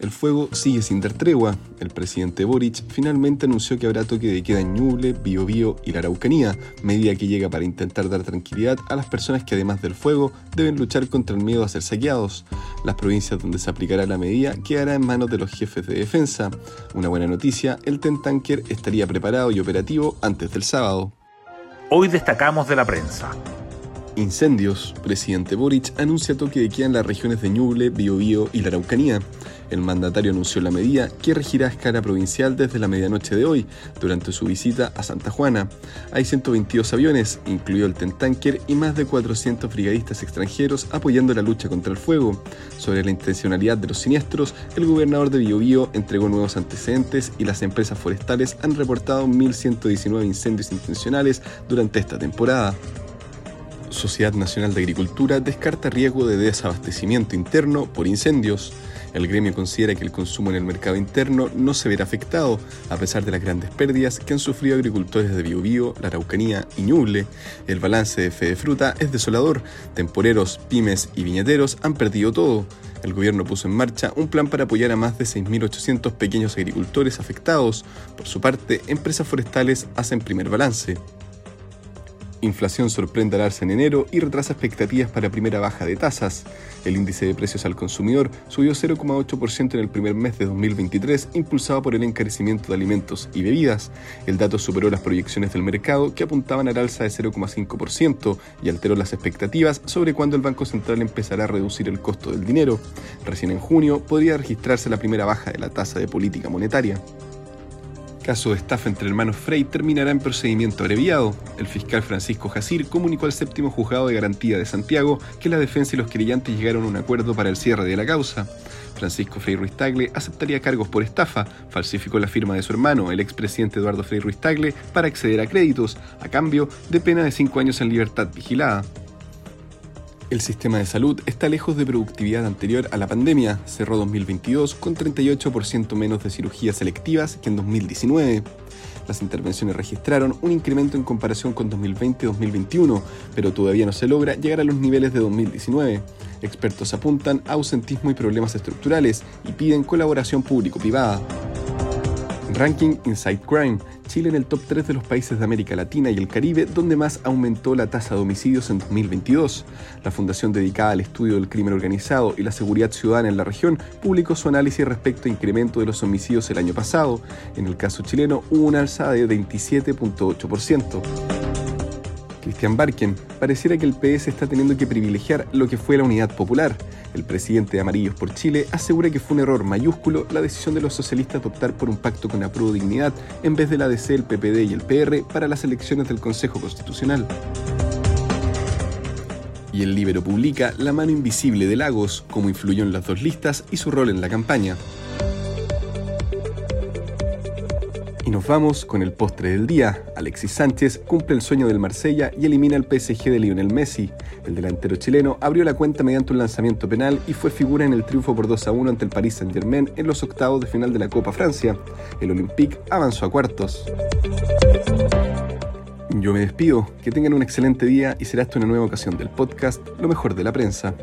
El fuego sigue sin dar tregua. El presidente Boric finalmente anunció que habrá toque de queda en Ñuble, Biobío y la Araucanía, medida que llega para intentar dar tranquilidad a las personas que además del fuego deben luchar contra el miedo a ser saqueados. Las provincias donde se aplicará la medida quedará en manos de los jefes de defensa. Una buena noticia, el Tentanker estaría preparado y operativo antes del sábado. Hoy destacamos de la prensa. Incendios. Presidente Boric anuncia toque de queda en las regiones de Ñuble, Biobío y la Araucanía. El mandatario anunció la medida que regirá a escala provincial desde la medianoche de hoy, durante su visita a Santa Juana. Hay 122 aviones, incluido el Tentanker, y más de 400 brigadistas extranjeros apoyando la lucha contra el fuego. Sobre la intencionalidad de los siniestros, el gobernador de Biobío entregó nuevos antecedentes y las empresas forestales han reportado 1.119 incendios intencionales durante esta temporada. Sociedad Nacional de Agricultura descarta riesgo de desabastecimiento interno por incendios. El gremio considera que el consumo en el mercado interno no se verá afectado, a pesar de las grandes pérdidas que han sufrido agricultores de Biobío, la Araucanía y Ñuble. El balance de Fede Fruta es desolador. Temporeros, pymes y viñeteros han perdido todo. El gobierno puso en marcha un plan para apoyar a más de 6.800 pequeños agricultores afectados. Por su parte, empresas forestales hacen primer balance. Inflación sorprende al alza en enero y retrasa expectativas para primera baja de tasas. El índice de precios al consumidor subió 0,8% en el primer mes de 2023, impulsado por el encarecimiento de alimentos y bebidas. El dato superó las proyecciones del mercado, que apuntaban al alza de 0,5%, y alteró las expectativas sobre cuándo el Banco Central empezará a reducir el costo del dinero. Recién en junio podría registrarse la primera baja de la tasa de política monetaria caso de estafa entre hermanos Frey terminará en procedimiento abreviado. El fiscal Francisco Jacir comunicó al séptimo juzgado de garantía de Santiago que la defensa y los querellantes llegaron a un acuerdo para el cierre de la causa. Francisco Frei Ruiz Tagle aceptaría cargos por estafa, falsificó la firma de su hermano, el expresidente Eduardo Frei Ruiz Tagle, para acceder a créditos, a cambio de pena de cinco años en libertad vigilada. El sistema de salud está lejos de productividad anterior a la pandemia. Cerró 2022 con 38% menos de cirugías selectivas que en 2019. Las intervenciones registraron un incremento en comparación con 2020-2021, pero todavía no se logra llegar a los niveles de 2019. Expertos apuntan a ausentismo y problemas estructurales y piden colaboración público-privada. Ranking Inside Crime Chile en el top 3 de los países de América Latina y el Caribe donde más aumentó la tasa de homicidios en 2022. La fundación dedicada al estudio del crimen organizado y la seguridad ciudadana en la región publicó su análisis respecto a incremento de los homicidios el año pasado. En el caso chileno hubo una alzada de 27.8%. Cristian Barken, pareciera que el PS está teniendo que privilegiar lo que fue la unidad popular. El presidente de Amarillos por Chile asegura que fue un error mayúsculo la decisión de los socialistas de optar por un pacto con la Dignidad en vez de la DC, el PPD y el PR para las elecciones del Consejo Constitucional. Y el Libero publica La mano invisible de Lagos, cómo influyó en las dos listas y su rol en la campaña. Y nos vamos con el postre del día. Alexis Sánchez cumple el sueño del Marsella y elimina al PSG de Lionel Messi. El delantero chileno abrió la cuenta mediante un lanzamiento penal y fue figura en el triunfo por 2 a 1 ante el Paris Saint-Germain en los octavos de final de la Copa Francia. El Olympique avanzó a cuartos. Yo me despido, que tengan un excelente día y será esta una nueva ocasión del podcast Lo mejor de la prensa.